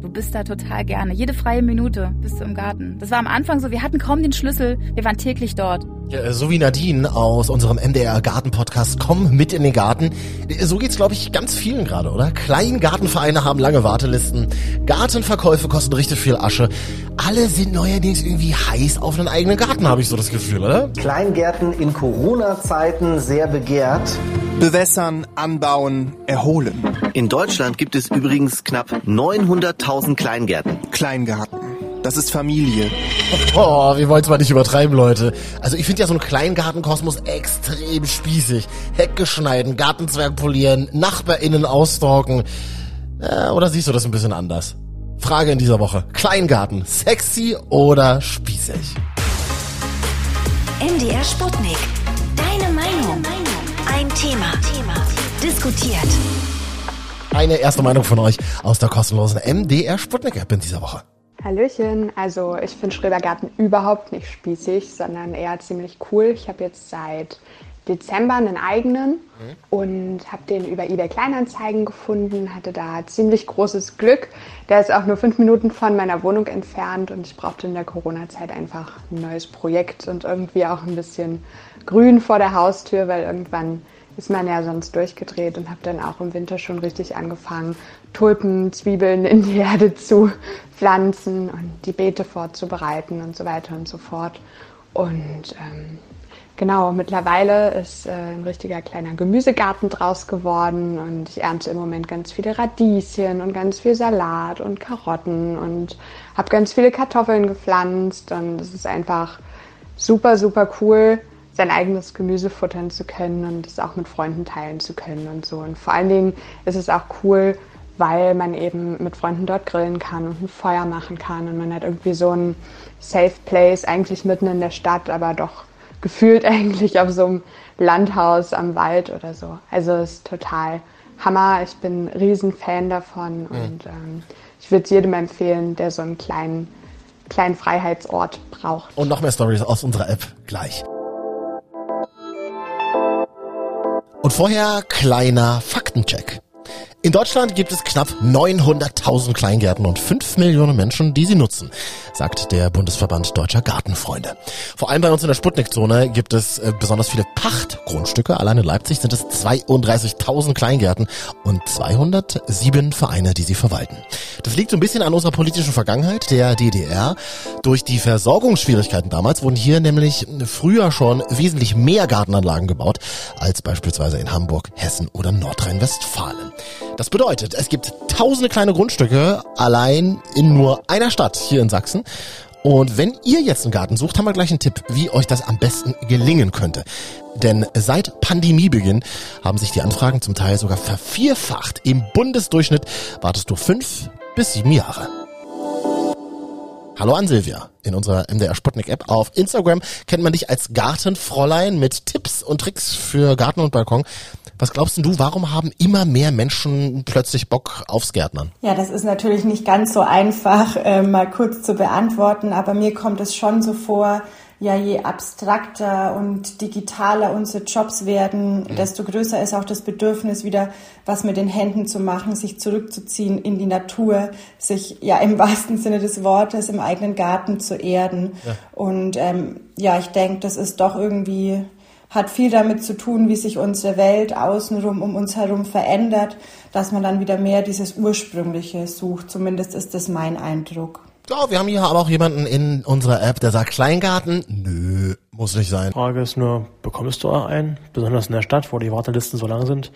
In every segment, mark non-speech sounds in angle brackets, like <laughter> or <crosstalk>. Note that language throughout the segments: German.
Du bist da total gerne. Jede freie Minute bist du im Garten. Das war am Anfang so, wir hatten kaum den Schlüssel, wir waren täglich dort. Ja, so wie Nadine aus unserem MDR Garten Podcast Komm mit in den Garten. So geht's glaube ich ganz vielen gerade, oder? Kleingartenvereine haben lange Wartelisten. Gartenverkäufe kosten richtig viel Asche. Alle sind neuerdings irgendwie heiß auf einen eigenen Garten, habe ich so das Gefühl, oder? Kleingärten in Corona-Zeiten sehr begehrt. Bewässern, anbauen, erholen. In Deutschland gibt es übrigens knapp 900.000 Kleingärten. Kleingarten. Das ist Familie. Oh, wir wollen es mal nicht übertreiben, Leute. Also ich finde ja so einen Kleingartenkosmos extrem spießig. Hecke schneiden, Gartenzwerg polieren, NachbarInnen ausstalken. Äh, oder siehst du das ein bisschen anders? Frage in dieser Woche. Kleingarten, sexy oder spießig? MDR Sputnik. Deine Meinung. Ein Thema. Diskutiert. Eine erste Meinung von euch aus der kostenlosen MDR Sputnik App in dieser Woche. Hallöchen, also ich finde Schrebergarten überhaupt nicht spießig, sondern eher ziemlich cool. Ich habe jetzt seit Dezember einen eigenen mhm. und habe den über eBay Kleinanzeigen gefunden, hatte da ziemlich großes Glück. Der ist auch nur fünf Minuten von meiner Wohnung entfernt und ich brauchte in der Corona-Zeit einfach ein neues Projekt und irgendwie auch ein bisschen Grün vor der Haustür, weil irgendwann ist man ja sonst durchgedreht und habe dann auch im Winter schon richtig angefangen, Tulpen, Zwiebeln in die Erde zu pflanzen und die Beete vorzubereiten und so weiter und so fort. Und ähm, Genau, mittlerweile ist äh, ein richtiger kleiner Gemüsegarten draus geworden und ich ernte im Moment ganz viele Radieschen und ganz viel Salat und Karotten und habe ganz viele Kartoffeln gepflanzt und es ist einfach super, super cool, sein eigenes Gemüse futtern zu können und es auch mit Freunden teilen zu können und so. Und vor allen Dingen ist es auch cool, weil man eben mit Freunden dort grillen kann und ein Feuer machen kann und man hat irgendwie so ein Safe Place eigentlich mitten in der Stadt, aber doch gefühlt <laughs> eigentlich auf so einem Landhaus am Wald oder so. Also es ist total Hammer. Ich bin ein Riesenfan davon mhm. und ähm, ich würde es jedem empfehlen, der so einen kleinen, kleinen Freiheitsort braucht. Und noch mehr Stories aus unserer App gleich. Und vorher kleiner Faktencheck. In Deutschland gibt es knapp 900.000 Kleingärten und 5 Millionen Menschen, die sie nutzen, sagt der Bundesverband Deutscher Gartenfreunde. Vor allem bei uns in der Sputnik-Zone gibt es äh, besonders viele Pachtgrundstücke. Allein in Leipzig sind es 32.000 Kleingärten und 207 Vereine, die sie verwalten. Das liegt so ein bisschen an unserer politischen Vergangenheit, der DDR. Durch die Versorgungsschwierigkeiten damals wurden hier nämlich früher schon wesentlich mehr Gartenanlagen gebaut als beispielsweise in Hamburg, Hessen oder Nordrhein-Westfalen. Das bedeutet, es gibt tausende kleine Grundstücke allein in nur einer Stadt hier in Sachsen. Und wenn ihr jetzt einen Garten sucht, haben wir gleich einen Tipp, wie euch das am besten gelingen könnte. Denn seit Pandemiebeginn haben sich die Anfragen zum Teil sogar vervierfacht. Im Bundesdurchschnitt wartest du fünf bis sieben Jahre. Hallo an Silvia. In unserer MDR Sputnik App auf Instagram kennt man dich als Gartenfräulein mit Tipps und Tricks für Garten und Balkon. Was glaubst du, warum haben immer mehr Menschen plötzlich Bock aufs Gärtnern? Ja, das ist natürlich nicht ganz so einfach, äh, mal kurz zu beantworten, aber mir kommt es schon so vor, ja, je abstrakter und digitaler unsere Jobs werden, mhm. desto größer ist auch das Bedürfnis, wieder was mit den Händen zu machen, sich zurückzuziehen in die Natur, sich ja im wahrsten Sinne des Wortes im eigenen Garten zu erden. Ja. Und ähm, ja, ich denke, das ist doch irgendwie hat viel damit zu tun, wie sich unsere Welt außenrum um uns herum verändert, dass man dann wieder mehr dieses Ursprüngliche sucht. Zumindest ist das mein Eindruck. Ja, wir haben hier aber auch jemanden in unserer App, der sagt Kleingarten. Nö, muss nicht sein. Frage ist nur, bekommst du einen? Besonders in der Stadt, wo die Wartelisten so lang sind.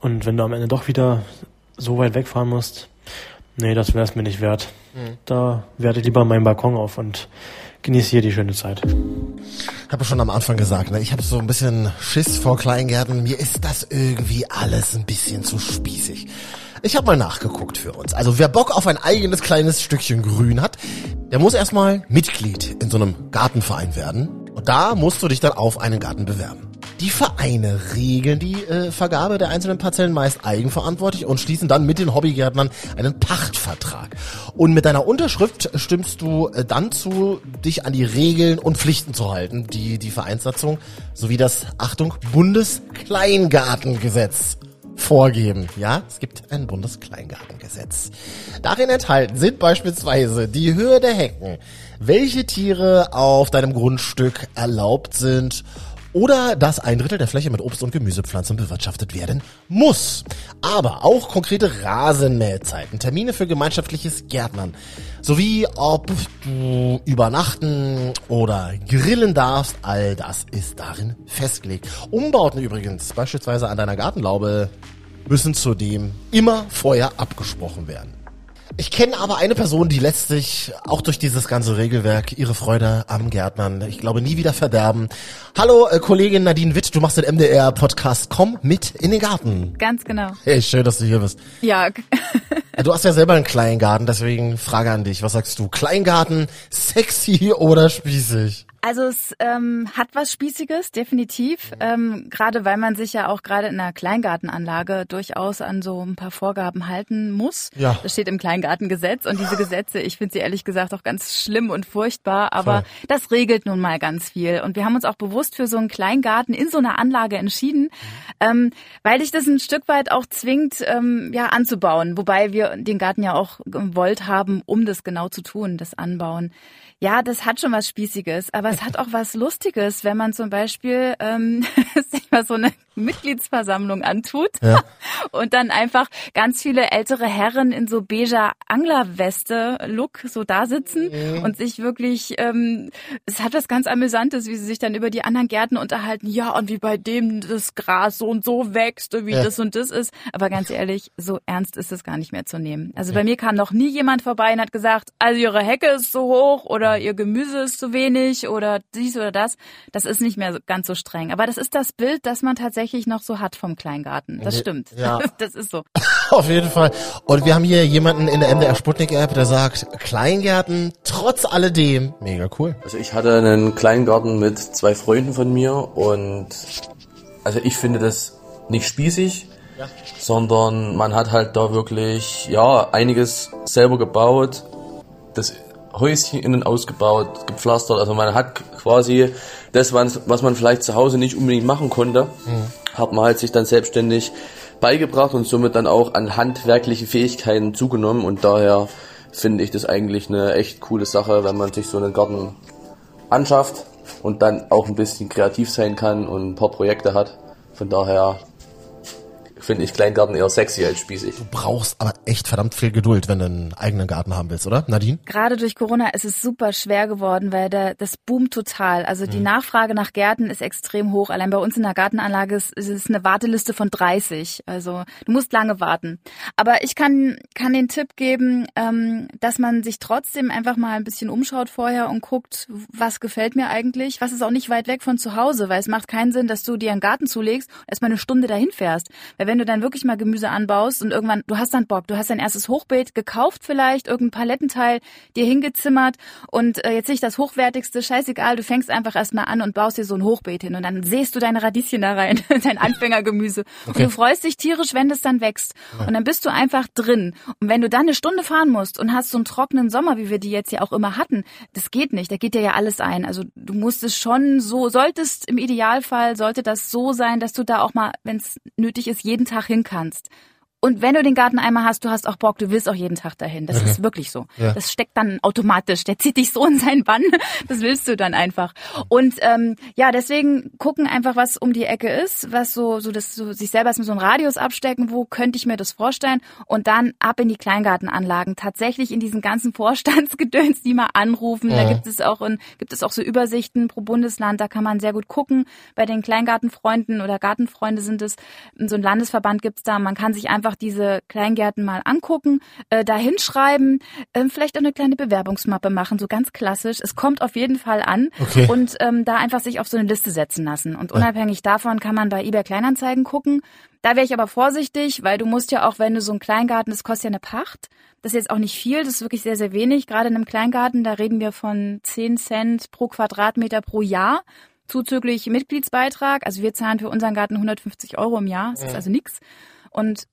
Und wenn du am Ende doch wieder so weit wegfahren musst, nee, das wäre es mir nicht wert. Mhm. Da werde ich lieber meinen Balkon auf und genieße hier die schöne Zeit. Ich habe schon am Anfang gesagt, ne, ich habe so ein bisschen Schiss vor Kleingärten. Mir ist das irgendwie alles ein bisschen zu spießig. Ich habe mal nachgeguckt für uns. Also wer Bock auf ein eigenes kleines Stückchen Grün hat, der muss erstmal Mitglied in so einem Gartenverein werden. Und da musst du dich dann auf einen Garten bewerben. Die Vereine regeln die äh, Vergabe der einzelnen Parzellen meist eigenverantwortlich und schließen dann mit den Hobbygärtnern einen Pachtvertrag. Und mit deiner Unterschrift stimmst du äh, dann zu, dich an die Regeln und Pflichten zu halten, die die Vereinssatzung sowie das, Achtung, Bundeskleingartengesetz vorgeben. Ja, es gibt ein Bundeskleingartengesetz. Darin enthalten sind beispielsweise die Höhe der Hecken, welche Tiere auf deinem Grundstück erlaubt sind oder dass ein Drittel der Fläche mit Obst- und Gemüsepflanzen bewirtschaftet werden muss. Aber auch konkrete Rasenmähzeiten, Termine für gemeinschaftliches Gärtnern, sowie ob du übernachten oder grillen darfst, all das ist darin festgelegt. Umbauten übrigens, beispielsweise an deiner Gartenlaube, müssen zudem immer vorher abgesprochen werden. Ich kenne aber eine Person, die lässt sich auch durch dieses ganze Regelwerk ihre Freude am Gärtnern, ich glaube, nie wieder verderben. Hallo, äh, Kollegin Nadine Witt, du machst den MDR-Podcast Komm mit in den Garten. Ganz genau. Hey, schön, dass du hier bist. Ja. <laughs> Du hast ja selber einen Kleingarten, deswegen Frage an dich. Was sagst du? Kleingarten, sexy oder spießig? Also es ähm, hat was Spießiges, definitiv. Ähm, gerade weil man sich ja auch gerade in einer Kleingartenanlage durchaus an so ein paar Vorgaben halten muss. Ja. Das steht im Kleingartengesetz und diese Gesetze, ich finde sie ehrlich gesagt auch ganz schlimm und furchtbar, aber Voll. das regelt nun mal ganz viel. Und wir haben uns auch bewusst für so einen Kleingarten in so einer Anlage entschieden, ähm, weil dich das ein Stück weit auch zwingt, ähm, ja, anzubauen. Wobei wir den Garten ja auch gewollt haben, um das genau zu tun, das Anbauen. Ja, das hat schon was Spießiges, aber es hat auch was Lustiges, wenn man zum Beispiel ähm, <laughs> sich mal so eine Mitgliedsversammlung antut Ja. <laughs> und dann einfach ganz viele ältere Herren in so beiger Anglerweste-Look so da sitzen und sich wirklich, ähm, es hat was ganz Amüsantes, wie sie sich dann über die anderen Gärten unterhalten. Ja, und wie bei dem das Gras so und so wächst und wie Ja. das und das ist. Aber ganz ehrlich, so ernst ist es gar nicht mehr zu nehmen. Also bei mir kam noch nie jemand vorbei und hat gesagt, also ihre Hecke ist zu hoch oder ihr Gemüse ist zu wenig oder dies oder das. Das ist nicht mehr so- ganz so streng. Aber das ist das Bild, das man tatsächlich noch so hat vom Kleingarten. Das stimmt. Ja. <laughs> Das ist so. <laughs> Auf jeden Fall. Und wir haben hier jemanden in der MDR Sputnik App, der sagt, Kleingärten, trotz alledem, mega cool. Also ich hatte einen Kleingarten mit zwei Freunden von mir und also ich finde das nicht spießig, sondern man hat halt da wirklich ja einiges selber gebaut, das Häuschen innen ausgebaut, gepflastert, also man hat quasi das, was man vielleicht zu Hause nicht unbedingt machen konnte, hat man halt sich dann selbstständig beigebracht und somit dann auch an handwerkliche Fähigkeiten zugenommen. Und daher finde ich das eigentlich eine echt coole Sache, wenn man sich so einen Garten anschafft und dann auch ein bisschen kreativ sein kann und ein paar Projekte hat. Von daher finde ich Kleingarten eher sexy als spießig. Du brauchst aber echt verdammt viel Geduld, wenn du einen eigenen Garten haben willst, oder? Nadine? Gerade durch Corona ist es super schwer geworden, weil der, das boomt total. Also die Nachfrage nach Gärten ist extrem hoch. Allein bei uns in der Gartenanlage ist, ist es eine Warteliste von 30. Also du musst lange warten. Aber ich kann, kann den Tipp geben, ähm, dass man sich trotzdem einfach mal ein bisschen umschaut vorher und guckt, was gefällt mir eigentlich. Was ist auch nicht weit weg von zu Hause, weil es macht keinen Sinn, dass du dir einen Garten zulegst und erstmal eine Stunde dahin fährst. Weil wenn du dann wirklich mal Gemüse anbaust und irgendwann, du hast dann Bock, du hast dein erstes Hochbeet gekauft vielleicht, irgendein Palettenteil dir hingezimmert und äh, jetzt nicht das hochwertigste, scheißegal, du fängst einfach erstmal an und baust dir so ein Hochbeet hin und dann sähst du deine Radieschen da rein, <laughs> dein Anfängergemüse. Und du freust dich tierisch, wenn das dann wächst. Und dann bist du einfach drin. Und wenn du dann eine Stunde fahren musst und hast so einen trockenen Sommer, wie wir die jetzt ja auch immer hatten, das geht nicht, da geht dir ja alles ein. Also du musst es schon so, solltest im Idealfall, sollte das so sein, dass du da auch mal, wenn es nötig ist, jeden Tag hin kannst. Und wenn du den Garten einmal hast, du hast auch Bock, du willst auch jeden Tag dahin. Das ist wirklich so. Ja. Das steckt dann automatisch. Der zieht dich so in seinen Bann. <laughs> Das willst du dann einfach. Und ähm, ja, deswegen gucken einfach, was um die Ecke ist, was so, so das so sich selber erstmal so einen Radius abstecken, wo könnte ich mir das vorstellen und dann ab in die Kleingartenanlagen. Tatsächlich in diesen ganzen <laughs> Vorstandsgedöns, die mal anrufen. Da gibt es auch in, gibt es auch so Übersichten pro Bundesland. Da kann man sehr gut gucken. Bei den Kleingartenfreunden oder Gartenfreunde sind es so ein Landesverband gibt's da. Man kann sich einfach diese Kleingärten mal angucken, äh, da hinschreiben, ähm, vielleicht auch eine kleine Bewerbungsmappe machen, so ganz klassisch. Es kommt auf jeden Fall an Okay. und ähm, da einfach sich auf so eine Liste setzen lassen. Und unabhängig davon kann man bei eBay Kleinanzeigen gucken. Da wäre ich aber vorsichtig, weil du musst ja auch, wenn du so einen Kleingarten, das kostet ja eine Pacht. Das ist jetzt auch nicht viel, das ist wirklich sehr, sehr wenig. Gerade in einem Kleingarten, da reden wir von 10 Cent pro Quadratmeter pro Jahr zuzüglich Mitgliedsbeitrag. Also wir zahlen für unseren Garten 150 Euro im Jahr. Das ist also nix. Und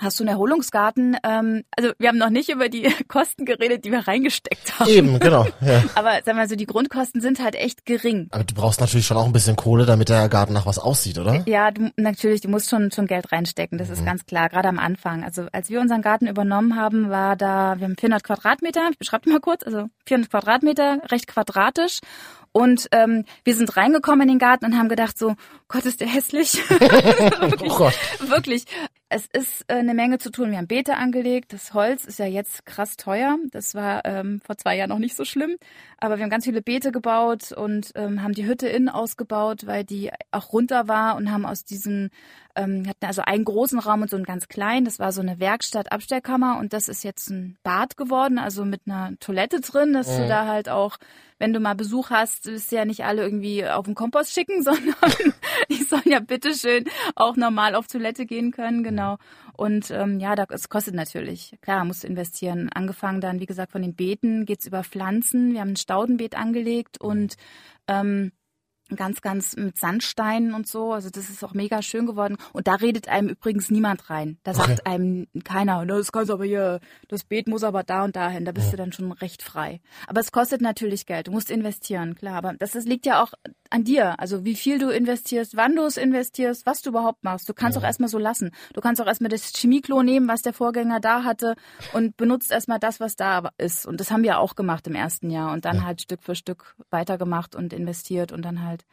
Hast du einen Erholungsgarten? Ähm, also wir haben noch nicht über die <laughs> Kosten geredet, die wir reingesteckt haben. Eben, genau. Ja. <laughs> Aber sag mal so, die Grundkosten sind halt echt gering. Aber du brauchst natürlich schon auch ein bisschen Kohle, damit der Garten nach was aussieht, oder? Ja, du, natürlich, du musst schon schon Geld reinstecken, das ist Mhm. ganz klar, gerade am Anfang. Also als wir unseren Garten übernommen haben, war da, wir haben 400 Quadratmeter, ich beschreibe mal kurz, also 400 Quadratmeter, recht quadratisch. Und ähm, wir sind reingekommen in den Garten und haben gedacht so, Gott, ist der hässlich. <laughs> <laughs> wirklich, Oh Gott. wirklich. Es ist äh, eine Menge zu tun. Wir haben Beete angelegt. Das Holz ist ja jetzt krass teuer. Das war ähm, vor zwei Jahren noch nicht so schlimm. Aber wir haben ganz viele Beete gebaut und ähm, haben die Hütte innen ausgebaut, weil die auch runter war und haben aus diesem, ähm, hatten also einen großen Raum und so einen ganz kleinen. Das war so eine Werkstatt-Abstellkammer und das ist jetzt ein Bad geworden, also mit einer Toilette drin, dass du Mhm. da halt auch, wenn du mal Besuch hast, du ja nicht alle irgendwie auf den Kompost schicken, <laughs> sondern die sollen ja bitteschön auch normal auf Toilette gehen können, genau. Und ähm, ja, da, es kostet natürlich. Klar, musst du investieren. Angefangen dann, wie gesagt, von den Beeten geht's über Pflanzen. Wir haben ein Staudenbeet angelegt und ähm, ganz, ganz mit Sandsteinen und so. Also das ist auch mega schön geworden. Und da redet einem übrigens niemand rein. Da sagt Okay. einem keiner, das kannst aber hier, das Beet muss aber da und dahin. Da bist du dann schon recht frei. Aber es kostet natürlich Geld. Du musst investieren, klar. Aber das ist, liegt ja auch an dir. Also wie viel du investierst, wann du es investierst, was du überhaupt machst. Du kannst auch erstmal so lassen. Du kannst auch erstmal das Chemieklo nehmen, was der Vorgänger da hatte und benutzt erstmal das, was da ist. Und das haben wir auch gemacht im ersten Jahr und dann halt Stück für Stück weitergemacht und investiert und dann halt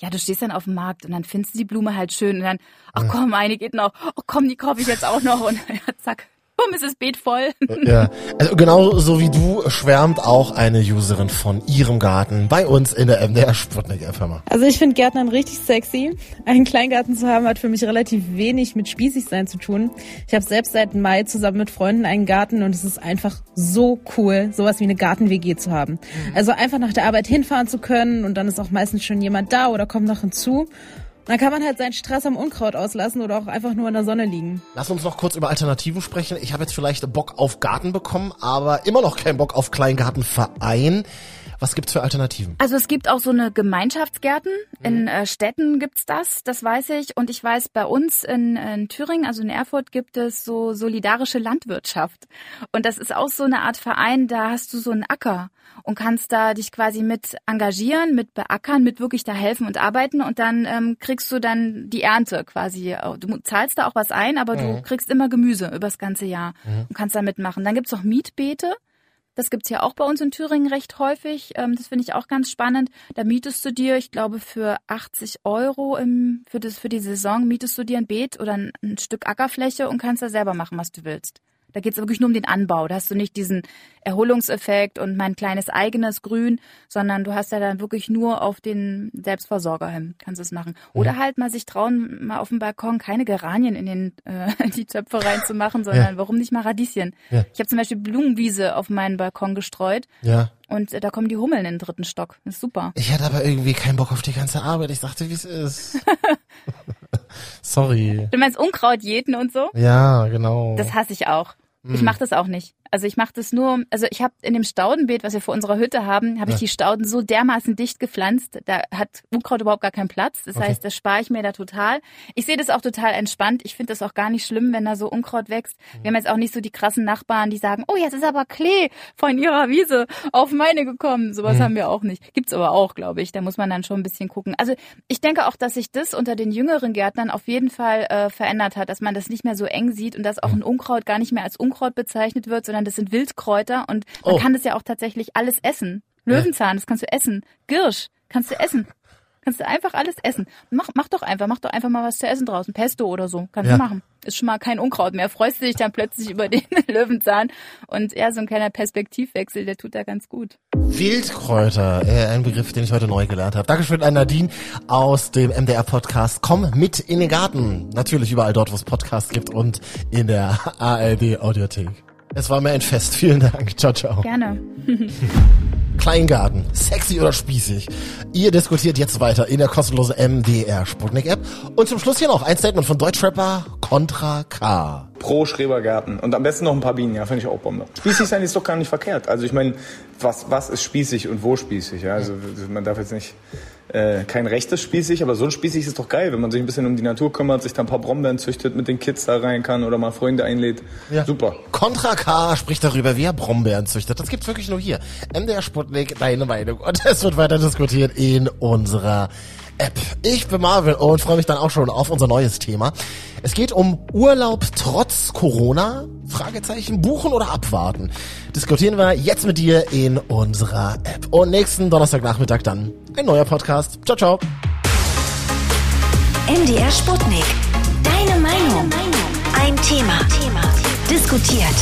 ja, du stehst dann auf dem Markt und dann findest du die Blume halt schön und dann, ach komm, eine geht noch, oh komm, die kaufe ich jetzt auch noch und <laughs> ja, zack, bumm, ist das Beet voll. Ja, also genau so wie du schwärmt auch eine Userin von ihrem Garten bei uns in der MDR Sputnik FM. Also ich finde Gärtnern richtig sexy. Einen Kleingarten zu haben hat für mich relativ wenig mit spießig sein zu tun. Ich habe selbst seit Mai zusammen mit Freunden einen Garten und es ist einfach so cool, sowas wie eine Garten-WG zu haben. Also einfach nach der Arbeit hinfahren zu können und dann ist auch meistens schon jemand da oder kommt noch hinzu. Dann kann man halt seinen Stress am Unkraut auslassen oder auch einfach nur in der Sonne liegen. Lass uns noch kurz über Alternativen sprechen. Ich habe jetzt vielleicht Bock auf Garten bekommen, aber immer noch keinen Bock auf Kleingartenverein. Was gibt's für Alternativen? Also es gibt auch so eine Gemeinschaftsgärten. In äh, Städten gibt's das, das weiß ich. Und ich weiß, bei uns in, in Thüringen, also in Erfurt, gibt es so solidarische Landwirtschaft. Und das ist auch so eine Art Verein, da hast du so einen Acker und kannst da dich quasi mit engagieren, mit beackern, mit wirklich da helfen und arbeiten. Und dann ähm, kriegst du dann die Ernte quasi. Du zahlst da auch was ein, aber du Mhm. kriegst immer Gemüse übers ganze Jahr Mhm. und kannst da mitmachen. Dann gibt's noch Mietbeete. Das gibt's ja auch bei uns in Thüringen recht häufig. Ähm, das finde ich auch ganz spannend. Da mietest du dir, ich glaube, für 80 Euro im, für, das, für die Saison mietest du dir ein Beet oder ein, ein Stück Ackerfläche und kannst da selber machen, was du willst. Da geht's wirklich nur um den Anbau. Da hast du nicht diesen Erholungseffekt und mein kleines eigenes Grün, sondern du hast ja dann wirklich nur auf den Selbstversorger hin, kannst du es machen. Oder halt mal sich trauen, mal auf dem Balkon keine Geranien in den <laughs> äh, in die Töpfe reinzumachen, sondern Ja. warum nicht mal Radieschen? Ja. Ich habe zum Beispiel Blumenwiese auf meinen Balkon gestreut. Ja. Und äh, da kommen die Hummeln in den dritten Stock. Das ist super. Ich hatte aber irgendwie keinen Bock auf die ganze Arbeit. Ich dachte, wie es ist. <laughs> <laughs> Sorry. Du meinst Unkraut jäten und so? Ja, genau. Das hasse ich auch. Ich Hm. mache das auch nicht. Also ich mache das nur, also ich habe in dem Staudenbeet, was wir vor unserer Hütte haben, habe ich Ja. die Stauden so dermaßen dicht gepflanzt, da hat Unkraut überhaupt gar keinen Platz. Das Okay. heißt, das spare ich mir da total. Ich sehe das auch total entspannt. Ich finde das auch gar nicht schlimm, wenn da so Unkraut wächst. Wir haben jetzt auch nicht so die krassen Nachbarn, die sagen, oh, jetzt ist aber Klee von ihrer Wiese auf meine gekommen. Sowas Mhm. haben wir auch nicht. Gibt's aber auch, glaube ich. Da muss man dann schon ein bisschen gucken. Also ich denke auch, dass sich das unter den jüngeren Gärtnern auf jeden Fall äh, verändert hat, dass man das nicht mehr so eng sieht und dass auch ein Unkraut gar nicht mehr als Unkraut bezeichnet wird, sondern das sind Wildkräuter und man Oh. kann das ja auch tatsächlich alles essen. Löwenzahn, das kannst du essen. Girsch, kannst du essen. Kannst du einfach alles essen. Mach, mach doch einfach, mach doch einfach mal was zu essen draußen. Pesto oder so. Kannst Ja. du machen. Ist schon mal kein Unkraut mehr. Freust du dich dann plötzlich über den <laughs> Löwenzahn. Und ja, so ein kleiner Perspektivwechsel, der tut da ganz gut. Wildkräuter, äh, ein Begriff, den ich heute neu gelernt habe. Dankeschön an Nadine aus dem MDR-Podcast. Komm mit in den Garten. Natürlich überall dort, wo es Podcasts gibt und in der <laughs> ARD-Audiothek. Es war mir ein Fest. <laughs> Vielen Dank. Ciao, ciao. Gerne. <laughs> Kleingarten, sexy oder spießig? Ihr diskutiert jetzt weiter in der kostenlosen MDR Sputnik App. Und zum Schluss hier noch ein Statement von Deutschrapper Contra K. Pro Schrebergarten. Und am besten noch ein paar Bienen, ja, finde ich auch Bombe. Spießig sein ist doch gar nicht verkehrt. Also ich meine, was, was ist spießig und wo spießig? Ja? Also man darf jetzt nicht äh, kein rechtes spießig, aber so ein spießig ist doch geil, wenn man sich ein bisschen um die Natur kümmert, sich da ein paar Brombeeren züchtet, mit den Kids da rein kann oder mal Freunde einlädt. Ja. Super. Contra K spricht darüber, wie er Brombeeren züchtet. Das gibt's wirklich nur hier. MDR Sputnik, deine Meinung. Und es wird weiter diskutiert in unserer App. Ich bin Marvin und freue mich dann auch schon auf unser neues Thema. Es geht um Urlaub trotz Corona. Fragezeichen, buchen oder abwarten. Diskutieren wir jetzt mit dir in unserer App. Und nächsten Donnerstagnachmittag dann ein neuer Podcast. Ciao, ciao. MDR Sputnik. Deine Meinung. Ein Thema. Diskutiert.